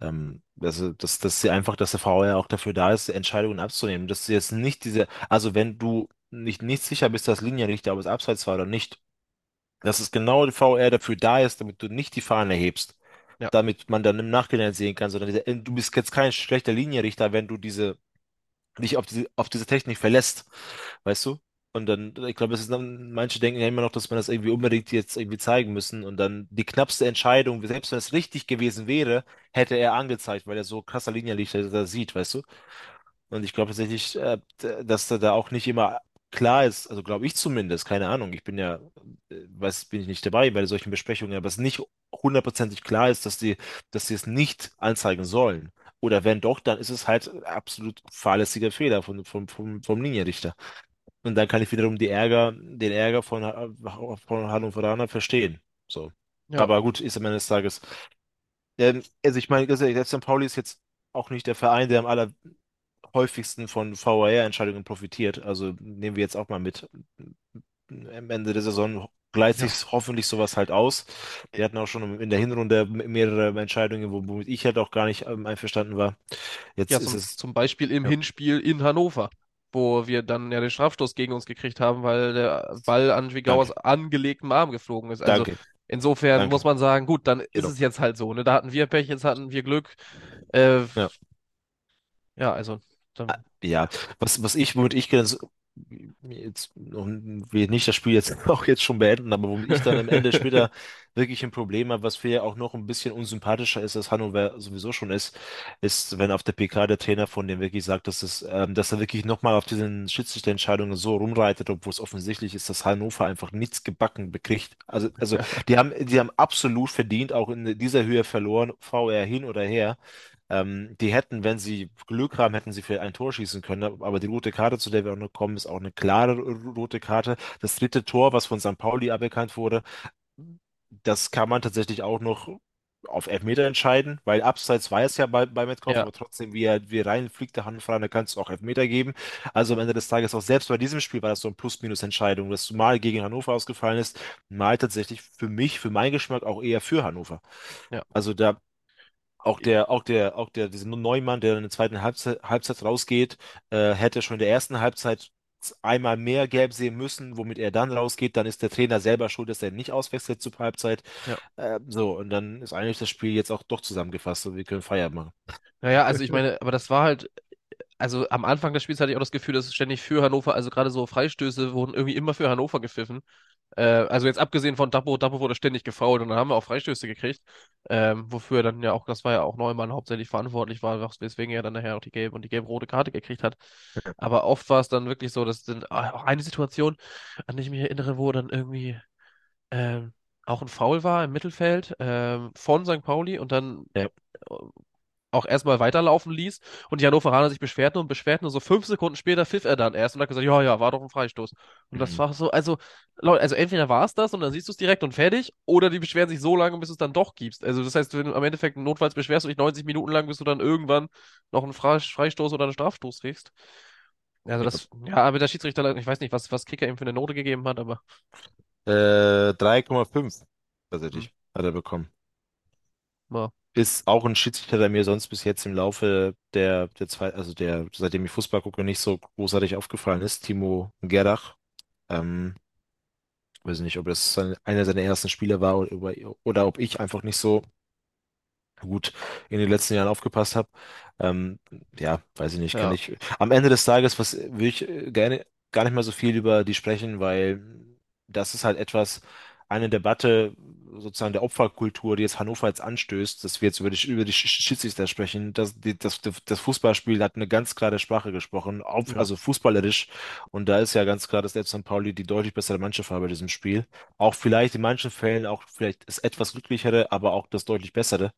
Ähm, also, dass, dass sie einfach, dass der VAR auch dafür da ist, Entscheidungen abzunehmen. Dass sie jetzt nicht diese, also wenn du nicht, nicht sicher bist, dass Linienrichter, ob es abseits war oder nicht, dass es genau der VR dafür da ist, damit du nicht die Fahne hebst, Ja, damit man dann im Nachhinein sehen kann, sondern dieser, du bist jetzt kein schlechter Linienrichter, wenn du diese, dich auf diese, auf diese Technik verlässt, weißt du? Und dann, ich glaube, es ist dann, manche denken ja immer noch, dass man das irgendwie unbedingt jetzt irgendwie zeigen müssen und dann die knappste Entscheidung, selbst wenn es richtig gewesen wäre, hätte er angezeigt, weil er so krasser Linienrichter da sieht, weißt du? Und ich glaube tatsächlich, äh, dass da, da auch nicht immer klar ist, also glaube ich zumindest, keine Ahnung, ich bin ja, äh, weiß, bin ich nicht dabei bei solchen Besprechungen, aber es nicht hundertprozentig klar ist, dass die, dass sie es nicht anzeigen sollen. Oder wenn doch, dann ist es halt absolut fahrlässiger Fehler von, vom, vom, vom Linienrichter. Und dann kann ich wiederum die Ärger, den Ärger von, Ha- von Hannoveraner verstehen. So. ja, Aber gut, ist am Ende des Tages. Ähm, also ich meine, selbst St. Pauli ist jetzt auch nicht der Verein, der am aller häufigsten von VAR-Entscheidungen profitiert. Also nehmen wir jetzt auch mal mit. Am Ende der Saison gleicht ja. sich hoffentlich sowas halt aus. Wir hatten auch schon in der Hinrunde mehrere Entscheidungen, wo- womit ich halt auch gar nicht ähm, einverstanden war. Jetzt Ja, ist zum, es, zum Beispiel im ja, Hinspiel in Hannover, wo wir dann ja den Strafstoß gegen uns gekriegt haben, weil der Ball an Schwigauers danke, angelegten Arm geflogen ist. Also danke, insofern muss danke. man sagen, gut, dann ist Genau. es jetzt halt so, ne? Da hatten wir Pech, jetzt hatten wir Glück. Äh, Ja. ja, also dann, Ja, was, was ich, womit ich ganz, jetzt, und nicht das Spiel jetzt auch jetzt schon beenden, aber womit ich dann am Ende später wirklich ein Problem habe, was für auch noch ein bisschen unsympathischer ist, als Hannover sowieso schon ist, ist, wenn auf der PK der Trainer von dem wirklich sagt, dass es, ähm, dass er wirklich nochmal auf diesen Schiedsrichterentscheidungen so rumreitet, obwohl es offensichtlich ist, dass Hannover einfach nichts gebacken bekriegt. Also, also, die haben, die haben absolut verdient, auch in dieser Höhe verloren, VR hin oder her. Ähm, die hätten, wenn sie Glück haben, hätten sie für ein Tor schießen können. Aber die rote Karte, zu der wir auch noch kommen, ist auch eine klare rote Karte. Das dritte Tor, was von St. Pauli aberkannt wurde, das kann man tatsächlich auch noch auf Elfmeter entscheiden, weil Abseits war es ja bei, bei Metcalf, ja, aber trotzdem, wie er, wie er reinfliegt, der Handfahrer, da kannst du auch Elfmeter geben. Also am Ende des Tages auch selbst bei diesem Spiel war das so eine Plus-Minus-Entscheidung, dass mal gegen Hannover ausgefallen ist, mal tatsächlich für mich, für meinen Geschmack auch eher für Hannover. ja. Also da auch der, auch der, auch der, dieser Neumann, der in der zweiten Halbzeit, Halbzeit rausgeht, äh, hätte schon in der ersten Halbzeit einmal mehr gelb sehen müssen, womit er dann rausgeht. Dann ist der Trainer selber schuld, dass er nicht auswechselt zur Halbzeit. Ja. Äh, so, und dann ist eigentlich das Spiel jetzt auch doch zusammengefasst und wir können Feierabend machen. Naja, also ich meine, aber das war halt, also am Anfang des Spiels hatte ich auch das Gefühl, dass es ständig für Hannover, also gerade so Freistöße wurden irgendwie immer für Hannover gepfiffen. Äh, also jetzt abgesehen von Dapo, Dapo wurde ständig gefoult und dann haben wir auch Freistöße gekriegt, ähm, wofür dann ja auch, das war ja auch Neumann hauptsächlich verantwortlich war, weswegen er dann nachher auch die gelbe und die gelb-rote Karte gekriegt hat. Aber oft war es dann wirklich so, dass dann ah, auch eine Situation, an die ich mich erinnere, wo dann irgendwie ähm, auch ein Foul war im Mittelfeld ähm, von St. Pauli und dann Ja. Auch erstmal weiterlaufen ließ und die Hannoveraner sich beschwerten und beschwerten und so fünf Sekunden später pfiff er dann erst und hat gesagt, ja, ja, war doch ein Freistoß. Und das Mhm. war so, also, Leute, also entweder war es das und dann siehst du es direkt und fertig, oder die beschweren sich so lange, bis du es dann doch gibst. Also das heißt, wenn du am Endeffekt notfalls beschwerst du dich 90 Minuten lang, bis du dann irgendwann noch einen Fre Freistoß oder einen Strafstoß kriegst. Also Ja. das, ja, aber der Schiedsrichter, ich weiß nicht, was, was Kicker ihm für eine Note gegeben hat, aber Äh, 3,5 hm, tatsächlich hat er bekommen. Ja, Ist auch ein Schiedsrichter, der mir sonst bis jetzt im Laufe der, der zwei, also der, seitdem ich Fußball gucke, nicht so großartig aufgefallen ist. Timo Gerrach. Ähm, weiß nicht, ob das einer seiner ersten Spiele war oder, oder ob ich einfach nicht so gut in den letzten Jahren aufgepasst habe. Ähm, ja, weiß ich nicht, kann ja, ich. Am Ende des Tages, was will ich äh, gerne gar nicht mal so viel über die sprechen, weil das ist halt etwas. Eine Debatte sozusagen der Opferkultur, die jetzt Hannover jetzt anstößt, dass wir jetzt über die, über die Sch- Schiedsrichter sprechen, das, das, das Fußballspiel hat eine ganz klare Sprache gesprochen, auf, Ja, also fußballerisch. Und da ist ja ganz klar, dass der St. Pauli die deutlich bessere Mannschaft war bei diesem Spiel. Auch vielleicht in manchen Fällen auch vielleicht das etwas glücklichere, aber auch das deutlich bessere.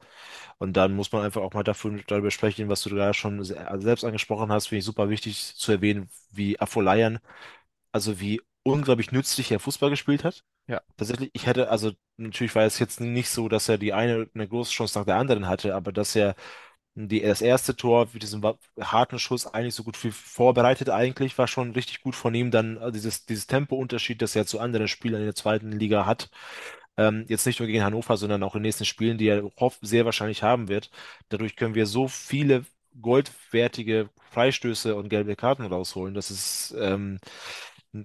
Und dann muss man einfach auch mal dafür, darüber sprechen, was du gerade schon se- selbst angesprochen hast, finde ich super wichtig zu erwähnen, wie Afolayan, also wie unglaublich nützlich er Fußball gespielt hat. ja, Tatsächlich, ich hätte, also natürlich war es jetzt nicht so, dass er die eine eine große Chance nach der anderen hatte, aber dass er die, das erste Tor mit diesem harten Schuss eigentlich so gut wie vorbereitet eigentlich, war schon richtig gut von ihm. Dann äh, dieses, dieses Tempounterschied, das er zu anderen Spielern in der zweiten Liga hat. Ähm, jetzt nicht nur gegen Hannover, sondern auch in den nächsten Spielen, die er hoff sehr wahrscheinlich haben wird. Dadurch können wir so viele goldwertige Freistöße und gelbe Karten rausholen. Das ist, ähm,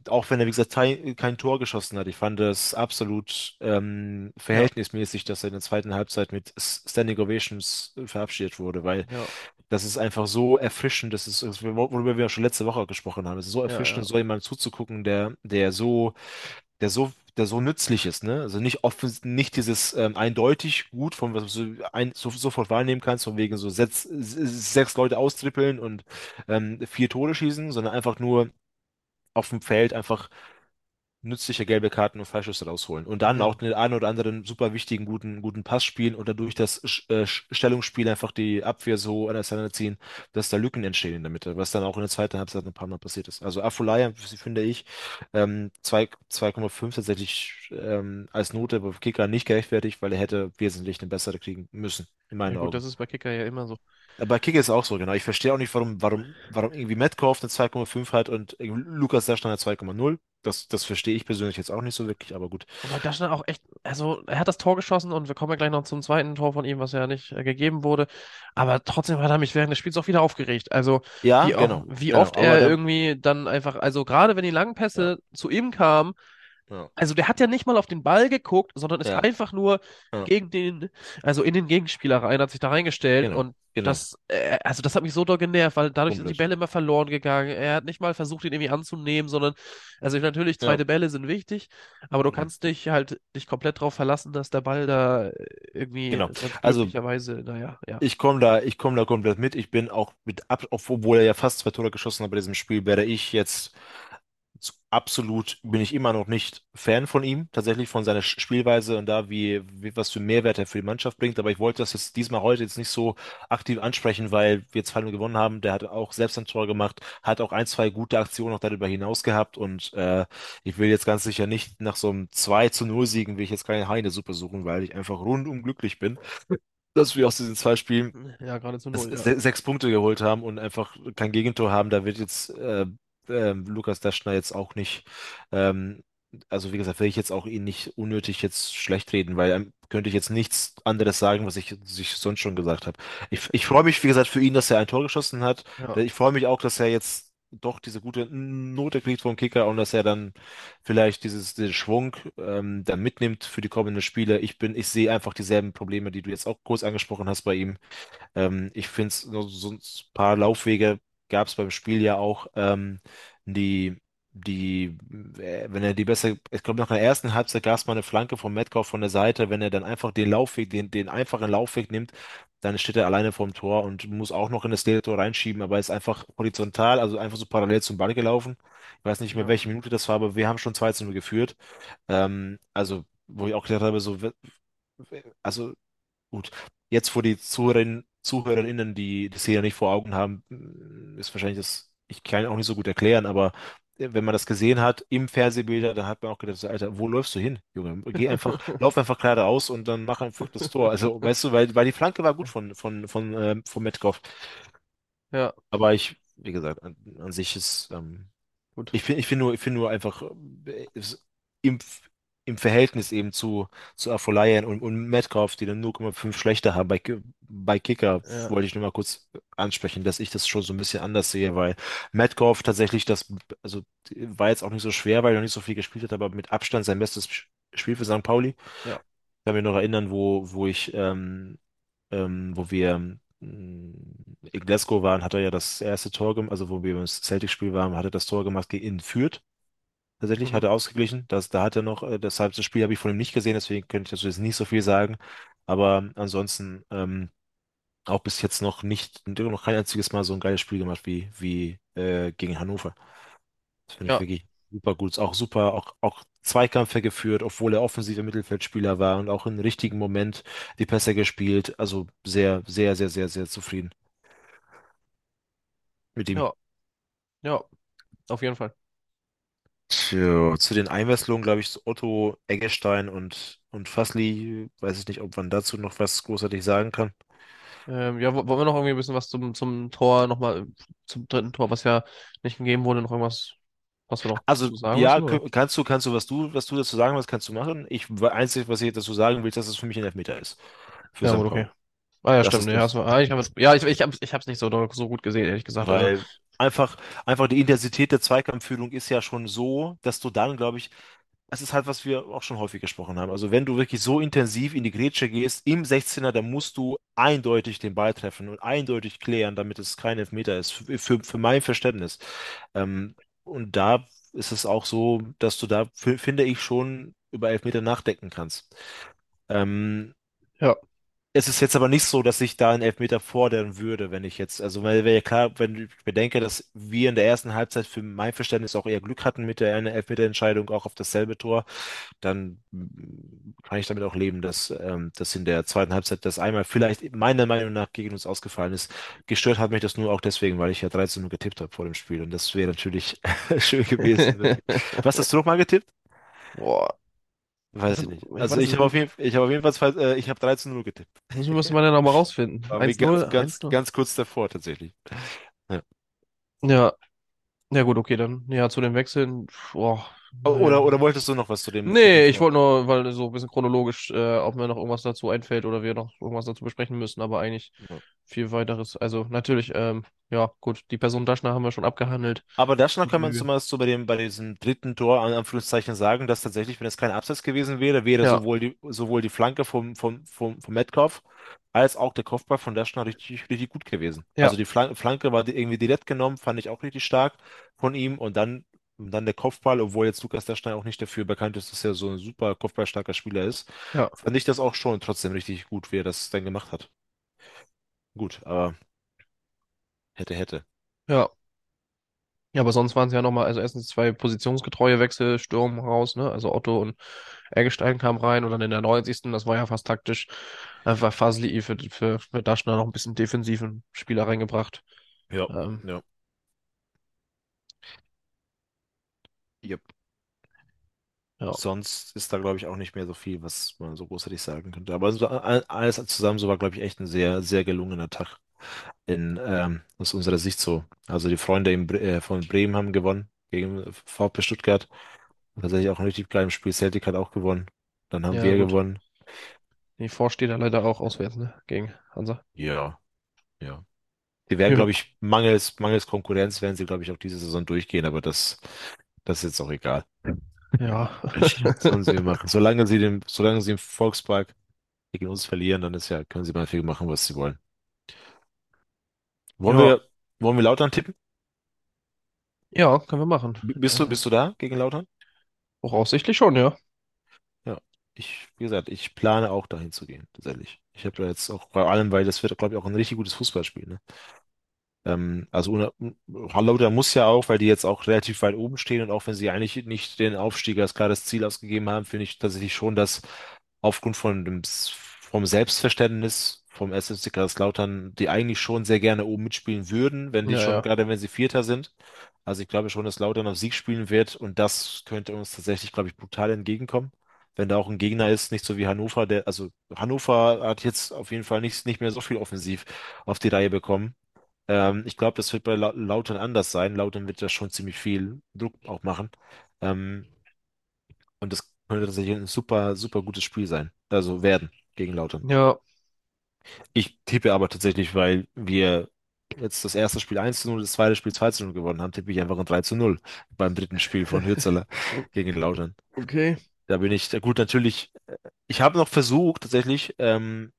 auch wenn er, wie gesagt, kein, Tor geschossen hat. Ich fand das absolut ähm, ja, verhältnismäßig, dass er in der zweiten Halbzeit mit Standing Ovations äh, verabschiedet wurde, weil ja, das ist einfach so erfrischend. Das ist, worüber wir schon letzte Woche gesprochen haben. Es ist so ja, erfrischend, ja, so jemandem zuzugucken, der, der so der so, der so nützlich ist, ne? Also nicht offen, nicht dieses ähm, eindeutig gut, von was du ein, so, sofort wahrnehmen kannst, von wegen so sechs, sechs Leute austrippeln und ähm, vier Tore schießen, sondern einfach nur auf dem Feld einfach nützliche gelbe Karten und Freischüsse rausholen. Und dann auch ja. den einen oder anderen super wichtigen, guten, guten Pass spielen und dadurch das äh, Stellungsspiel einfach die Abwehr so auseinanderziehen, dass da Lücken entstehen in der Mitte, was dann auch in der zweiten Halbzeit ein paar Mal passiert ist. Also Afolayan, finde ich, ähm, zwei- 2,5 tatsächlich ähm, als Note bei Kicker nicht gerechtfertigt, weil er hätte wesentlich eine bessere kriegen müssen, in Ja meinen gut, Augen. das ist bei Kicker ja immer so. Bei Kicker ist es auch so, genau. Ich verstehe auch nicht, warum, warum, warum irgendwie Metcalf eine 2,5 hat und Lukas Daschner eine 2,0. Das, das verstehe ich persönlich jetzt auch nicht so wirklich, aber gut. Wobei Daschner auch echt, also er hat das Tor geschossen und wir kommen ja gleich noch zum zweiten Tor von ihm, was ja nicht äh, gegeben wurde. Aber trotzdem hat er mich während des Spiels auch wieder aufgeregt. Also Ja, wie, au- genau, wie genau. oft Aber er der, irgendwie dann einfach, also gerade wenn die langen ja, Pässe zu ihm kamen, ja, Also der hat ja nicht mal auf den Ball geguckt, sondern ist ja, einfach nur ja, gegen den, also in den Gegenspieler rein, hat sich da reingestellt genau, und genau, das, äh, also das hat mich so doll genervt, weil dadurch sind die. Bälle immer verloren gegangen. Er hat nicht mal versucht, ihn irgendwie anzunehmen, sondern, also natürlich, zweite Bälle sind wichtig, aber du ja, kannst dich halt dich komplett darauf verlassen, dass der Ball da äh, irgendwie genau. Also naja, ja, ich komme da, ich komme da komplett mit. Ich bin auch mit ab, obwohl er ja fast zwei Tore geschossen hat bei diesem Spiel, wäre ich jetzt absolut bin ich immer noch nicht Fan von ihm, tatsächlich von seiner Spielweise und da, wie, wie was für Mehrwert er für die Mannschaft bringt. Aber ich wollte das jetzt diesmal heute jetzt nicht so aktiv ansprechen, weil wir 2-0 gewonnen haben. Der hat auch selbst ein Tor gemacht, hat auch ein, zwei gute Aktionen noch darüber hinaus gehabt und äh, ich will jetzt ganz sicher nicht nach so einem 2 zu 0 Siegen, will ich jetzt keine Heidesuppe suchen, weil ich einfach rundum glücklich bin, dass wir aus diesen zwei Spielen ja, gerade zu s- null, ja. se- sechs Punkte geholt haben und einfach kein Gegentor haben, da wird jetzt äh, ähm, Lukas Daschner jetzt auch nicht, ähm, also wie gesagt, will ich jetzt auch ihn nicht unnötig jetzt schlecht reden, weil ähm, könnte ich jetzt nichts anderes sagen, was ich, was ich sonst schon gesagt habe. Ich, ich freue mich, wie gesagt, für ihn, dass er ein Tor geschossen hat. Ja, Ich freue mich auch, dass er jetzt doch diese gute Note kriegt vom Kicker und dass er dann vielleicht dieses, diesen Schwung ähm, dann mitnimmt für die kommenden Spiele. Ich bin, ich sehe einfach dieselben Probleme, die du jetzt auch kurz angesprochen hast bei ihm. Ähm, ich finde es, so so ein paar Laufwege gab es beim Spiel ja auch, ähm, die, die, äh, wenn er die besser, ich glaube, nach der ersten Halbzeit gab es mal eine Flanke von Metcalf von der Seite, wenn er dann einfach den Laufweg, den, den einfachen Laufweg nimmt, dann steht er alleine vorm Tor und muss auch noch in das Tor reinschieben, aber er ist einfach horizontal, also einfach so parallel zum Ball gelaufen. Ich weiß nicht mehr, ja, welche Minute das war, aber wir haben schon 2 zu 0 geführt. Ähm, also, wo ich auch gedacht habe, so, also Gut, jetzt wo die Zuhörerinnen, ZuhörerInnen, die die Szene nicht vor Augen haben, mm, ist wahrscheinlich das, ich kann auch nicht so gut erklären, aber äh, wenn man das gesehen hat im Fernsehbilder, dann hat man auch gedacht, Alter, wo läufst du hin, Junge? Geh einfach, lauf einfach geradeaus und dann mach einfach das Tor. Also, weißt du, weil, weil die Flanke war gut von, von, von, ähm, von Metcalf. ja, Aber ich, wie gesagt, an, an sich ist, ähm, gut, ich finde, ich finde nur, ich finde nur einfach äh, im, im Verhältnis eben zu, zu Afolayan und, und Metcalf, die dann 0,5 schlechter haben. Bei, bei Kicker ja, wollte ich nur mal kurz ansprechen, dass ich das schon so ein bisschen anders sehe, weil Metcalf tatsächlich das, also war jetzt auch nicht so schwer, weil er noch nicht so viel gespielt hat, aber mit Abstand sein bestes Spiel für St. Pauli. ja, Ich kann mich noch erinnern, wo, wo ich, ähm, ähm, wo wir mh, in Glasgow waren, hat er ja das erste Tor gemacht, also wo wir im Celtic-Spiel waren, hat er das Tor gemacht gegen Fürth. Tatsächlich Mhm. hat er ausgeglichen. Das, da hat er noch, äh, deshalb das Spiel habe ich von ihm nicht gesehen, deswegen könnte ich dazu jetzt nicht so viel sagen. Aber ansonsten ähm, auch bis jetzt noch nicht, noch kein einziges Mal so ein geiles Spiel gemacht wie, wie äh, gegen Hannover. Das finde ich Ja, wirklich super gut. Auch super, auch, auch Zweikämpfe geführt, obwohl er offensiver Mittelfeldspieler war und auch im richtigen Moment die Pässe gespielt. Also sehr, sehr, sehr, sehr, sehr zufrieden mit ihm. ja, ja, auf jeden Fall. Tja, zu den Einwechslungen, glaube ich, Otto, Eggestein und, und Fasli, weiß ich nicht, ob man dazu noch was großartig sagen kann. Ähm, ja, wo- wollen wir noch irgendwie ein bisschen was zum, zum Tor nochmal, zum dritten Tor, was ja nicht gegeben wurde, noch irgendwas, was wir noch Also, zu sagen ja, müssen, oder? kannst du, kannst du, was du, was du dazu sagen willst, kannst du machen. Ich, einzig, was ich dazu sagen will, ist, dass es für mich ein Elfmeter ist. Für Ja, St. gut, okay. Pauli. Ah ja, Das stimmt. ist Nee, hast das. du, ah, ich hab jetzt, ja, ich, ich hab's, ich hab's nicht so, so gut gesehen, ehrlich gesagt. Also, Weil einfach, einfach die Intensität der Zweikampfführung ist ja schon so, dass du dann, glaube ich, es ist halt, was wir auch schon häufig gesprochen haben. Also wenn du wirklich so intensiv in die Grätsche gehst, im 16er, dann musst du eindeutig den Ball treffen und eindeutig klären, damit es kein Elfmeter ist, für, für, mein Verständnis. Ähm, und da ist es auch so, dass du da, finde ich, schon über Elfmeter nachdenken kannst. Ähm, ja, es ist jetzt aber nicht so, dass ich da einen Elfmeter fordern würde, wenn ich jetzt, also weil wäre ja klar, wenn ich bedenke, dass wir in der ersten Halbzeit für mein Verständnis auch eher Glück hatten mit der eine Elfmeterentscheidung auch auf dasselbe Tor, dann mm, kann ich damit auch leben, dass, ähm, dass in der zweiten Halbzeit das einmal vielleicht meiner Meinung nach gegen uns ausgefallen ist. Gestört hat mich das nur auch deswegen, weil ich ja 13 Uhr getippt habe vor dem Spiel und das wäre natürlich schön gewesen. Was hast du noch mal getippt? boah, Weiß ich nicht. ich Also ich habe auf jeden, ich habe auf jeden Fall, äh, ich habe 13 Uhr getippt. Das müsste man ja noch mal rausfinden. War mir ganz, 1-0, ganz, 1-0. ganz kurz davor tatsächlich. Ja. Ja, ja gut, okay, dann, ja, zu den Wechseln, boah, Oder, naja. oder wolltest du noch was zu dem Nee, ich wollte nur, weil so ein bisschen chronologisch, äh, ob mir noch irgendwas dazu einfällt oder wir noch irgendwas dazu besprechen müssen, aber eigentlich Ja. viel weiteres. Also natürlich, ähm, ja, gut, die Person Daschner haben wir schon abgehandelt. Aber Daschner kann man zumindest so bei dem, bei diesem dritten Tor, an Anführungszeichen, sagen, dass tatsächlich, wenn es kein Abseits gewesen wäre, wäre Ja, sowohl die, sowohl die Flanke vom, vom, vom, vom Metcalf als auch der Kopfball von Daschner richtig, richtig gut gewesen. ja, Also die Flan Flanke war die- irgendwie direkt genommen, fand ich auch richtig stark von ihm und dann, und dann der Kopfball, obwohl jetzt Lukas Daschner auch nicht dafür bekannt ist, dass er so ein super kopfballstarker Spieler ist, ja, fand ich das auch schon trotzdem richtig gut, wie er das dann gemacht hat. Gut, aber hätte, hätte. ja. Ja, aber sonst waren es ja nochmal, also erstens zwei positionsgetreue Wechsel, Sturm raus, ne? Also Otto und Eggestein kamen rein und dann in der 90. Das war ja fast taktisch, einfach Fasli für, für, für Daschner noch ein bisschen defensiven Spieler reingebracht. Ja, Ähm, ja. Yep. ja, Sonst ist da, glaube ich, auch nicht mehr so viel, was man so großartig sagen könnte. Aber so, all- alles zusammen, so war, glaube ich, echt ein sehr, sehr gelungener Tag in, ähm, aus unserer Sicht so. Also die Freunde in, Bre äh, von Bremen haben gewonnen gegen VfB Stuttgart. Tatsächlich auch ein richtig geiles Spiel. Celtic hat auch gewonnen. Dann haben ja, wir gut. gewonnen. Die Vorsteher leider auch auswärts, ne? Gegen Hansa. Ja, ja. Die werden, Ja. glaube ich, mangels, mangels Konkurrenz werden sie, glaube ich, auch diese Saison durchgehen, aber das, das ist jetzt auch egal. Ja. Das sollen sie machen. Solange sie den, solange sie im Volkspark gegen uns verlieren, dann ist ja, können sie mal viel machen, was sie wollen. Wollen Ja. wir, wollen wir Lautern tippen? Ja, können wir machen. B- Bist du, bist du da gegen Lautern? voraussichtlich schon, ja. Ja. Ich, wie gesagt, ich plane auch dahin zu gehen, tatsächlich. Ich habe da jetzt auch, vor allem, weil das wird, glaube ich, auch ein richtig gutes Fußballspiel, ne? Ähm, also Lautern muss ja auch, weil die jetzt auch relativ weit oben stehen und auch wenn sie eigentlich nicht den Aufstieg als klares Ziel ausgegeben haben, finde ich tatsächlich schon, dass aufgrund von dem, vom Selbstverständnis vom SSC Kaiserslautern, die eigentlich schon sehr gerne oben mitspielen würden, wenn die Ja, schon, ja. gerade wenn sie Vierter sind. Also ich glaube schon, dass Lautern auf Sieg spielen wird und das könnte uns tatsächlich, glaube ich, brutal entgegenkommen. Wenn da auch ein Gegner ist, nicht so wie Hannover, der, also Hannover hat jetzt auf jeden Fall nicht, nicht mehr so viel offensiv auf die Reihe bekommen. Ähm, ich glaube, das wird bei Lau- Lautern anders sein. Lautern wird da schon ziemlich viel Druck auch machen. Ähm, und das könnte tatsächlich ein super, super gutes Spiel sein. Also werden gegen Lautern. Ja, Ich tippe aber tatsächlich, weil wir jetzt das erste Spiel 1 zu 0, das zweite Spiel 2 zu 0 gewonnen haben, tippe ich einfach ein 3 zu 0 beim dritten Spiel von Hürzeler gegen Lautern. okay. Da bin ich, gut, natürlich, ich habe noch versucht, tatsächlich, ähm,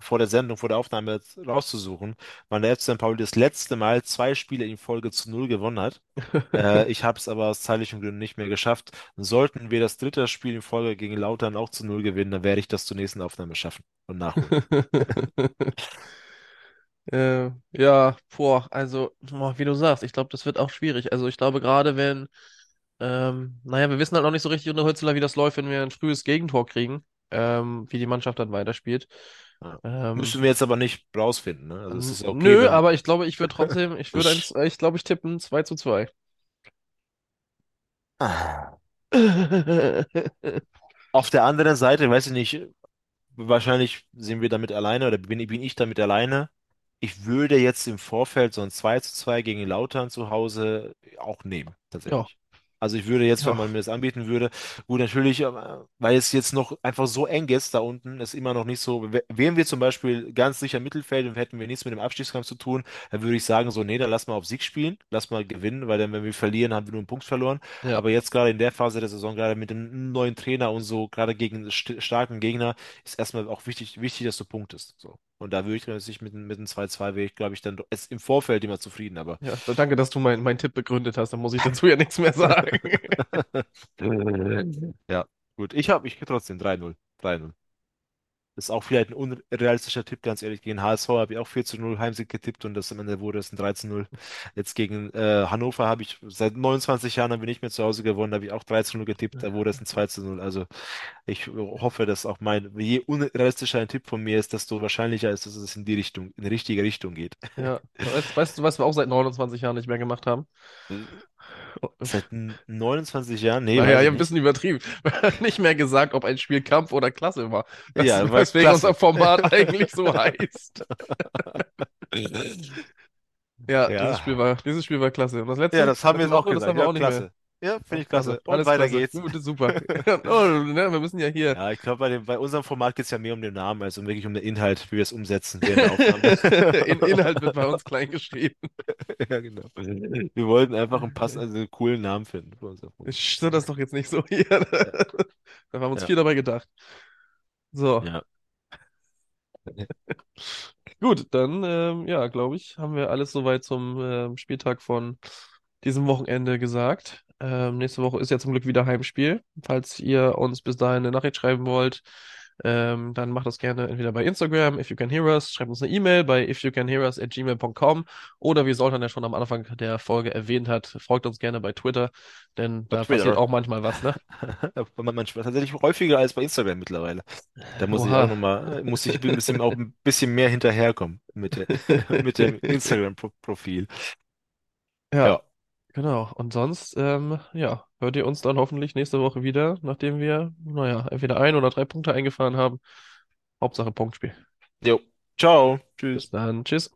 vor der Sendung, vor der Aufnahme rauszusuchen, wann der FC St. Pauli das letzte Mal zwei Spiele in Folge zu null gewonnen hat. Äh, ich habe es aber aus zeitlichen Gründen nicht mehr geschafft. Sollten wir das dritte Spiel in Folge gegen Lautern auch zu null gewinnen, dann werde ich das zur nächsten Aufnahme schaffen und nachholen. Äh, ja, boah, also, wie du sagst, ich glaube, das wird auch schwierig. Also ich glaube, gerade wenn, ähm, naja, wir wissen halt noch nicht so richtig unter Hützler, wie das läuft, wenn wir ein frühes Gegentor kriegen, ähm, wie die Mannschaft dann weiterspielt. Ja. Ähm, Müssen wir jetzt aber nicht rausfinden, ne? Also okay, nö, wenn aber ich glaube, ich würde trotzdem, ich würde eins, ich glaube, ich tippe ein 2 zu 2. Ah. Auf der anderen Seite, weiß ich nicht, wahrscheinlich sind wir damit alleine oder bin, bin ich damit alleine. Ich würde jetzt im Vorfeld so ein 2 zu 2 gegen Lautern zu Hause auch nehmen, Ja, tatsächlich. Also ich würde jetzt, wenn man mir das anbieten würde, gut, natürlich, äh, weil es jetzt noch einfach so eng ist da unten, ist immer noch nicht so, wären wir zum Beispiel ganz sicher im Mittelfeld und hätten wir nichts mit dem Abstiegskampf zu tun, dann würde ich sagen, so, nee, dann lass mal auf Sieg spielen, lass mal gewinnen, weil dann, wenn wir verlieren, haben wir nur einen Punkt verloren. ja, Aber jetzt gerade in der Phase der Saison, gerade mit dem neuen Trainer und so, gerade gegen st starken Gegner, ist erstmal auch wichtig, wichtig, dass du punktest. So. Und da würde ich natürlich mit, einem- mit einem 2-2 wäre ich, glaube ich, dann ist im Vorfeld immer zufrieden, aber ja. Danke, dass du meinen mein Tipp begründet hast. Dann muss ich dazu ja nichts mehr sagen. ja, gut. Ich habe, ich trotzdem 3-0. 3-0. Ist auch vielleicht ein unrealistischer Tipp, ganz ehrlich. Gegen HSV habe ich auch 4 zu 0 Heimsieg getippt und das am Ende wurde es ein 3 zu 0. Jetzt gegen äh, Hannover habe ich seit 29 Jahren haben wir nicht mehr zu Hause gewonnen, da habe ich auch 3 zu 0 getippt, da wurde es ein 2 zu 0. Also ich hoffe, dass auch mein, je unrealistischer ein Tipp von mir ist, desto wahrscheinlicher ist, dass es in die Richtung, in die richtige Richtung geht. Ja, weißt, weißt du, was wir auch seit 29 Jahren nicht mehr gemacht haben? Seit 29 Jahren? Nee, Naja, ich habe ein bisschen übertrieben. Nicht mehr gesagt, ob ein Spiel Kampf oder Klasse war. Das, Ja, war weswegen unser klasse. Format eigentlich so heißt. Ja, dieses Ja. Spiel war, dieses Spiel war klasse. Und das Ja, letzte, das haben wir jetzt auch das gesagt. haben wir Ja, auch nicht mehr. klasse. Ja, Ja, finde ich klasse, klasse. Und alles weiter klasse. geht's. Gut, super. Oh, ne, wir müssen ja hier. Ja, ich glaube, bei bei unserem Format geht es ja mehr um den Namen, als um wirklich um den Inhalt, wie wir es umsetzen. In, Inhalt wird bei uns klein geschrieben. Ja, genau. Wir wollten einfach einen passenden, also einen coolen Namen finden für unser Format. Ich stör das doch jetzt nicht so hier. Da haben wir uns Ja, viel dabei gedacht. So, ja. gut, dann, ähm, ja, glaube ich, haben wir alles soweit zum ähm, Spieltag von diesem Wochenende gesagt. Ähm, nächste Woche ist ja zum Glück wieder Heimspiel. Falls ihr uns bis dahin eine Nachricht schreiben wollt, ähm, dann macht das gerne entweder bei Instagram, if you can hear us, schreibt uns eine E-Mail bei ifyoucanhearus at gmail.com oder wie Soltan ja schon am Anfang der Folge erwähnt hat, folgt uns gerne bei Twitter, denn Bei da passiert Twitter. auch manchmal was, ne? Man- Manchmal tatsächlich häufiger als bei Instagram mittlerweile. Da muss ich auch Oha. nochmal, muss ich ein bisschen, auch ein bisschen mehr hinterherkommen mit, der, mit dem Instagram-Profil. Ja, Ja, genau. Und sonst, ähm, ja, hört ihr uns dann hoffentlich nächste Woche wieder, nachdem wir, naja, entweder ein oder drei Punkte eingefahren haben. Hauptsache Punktspiel. jo. Ciao. Bis Tschüss. dann. Tschüss.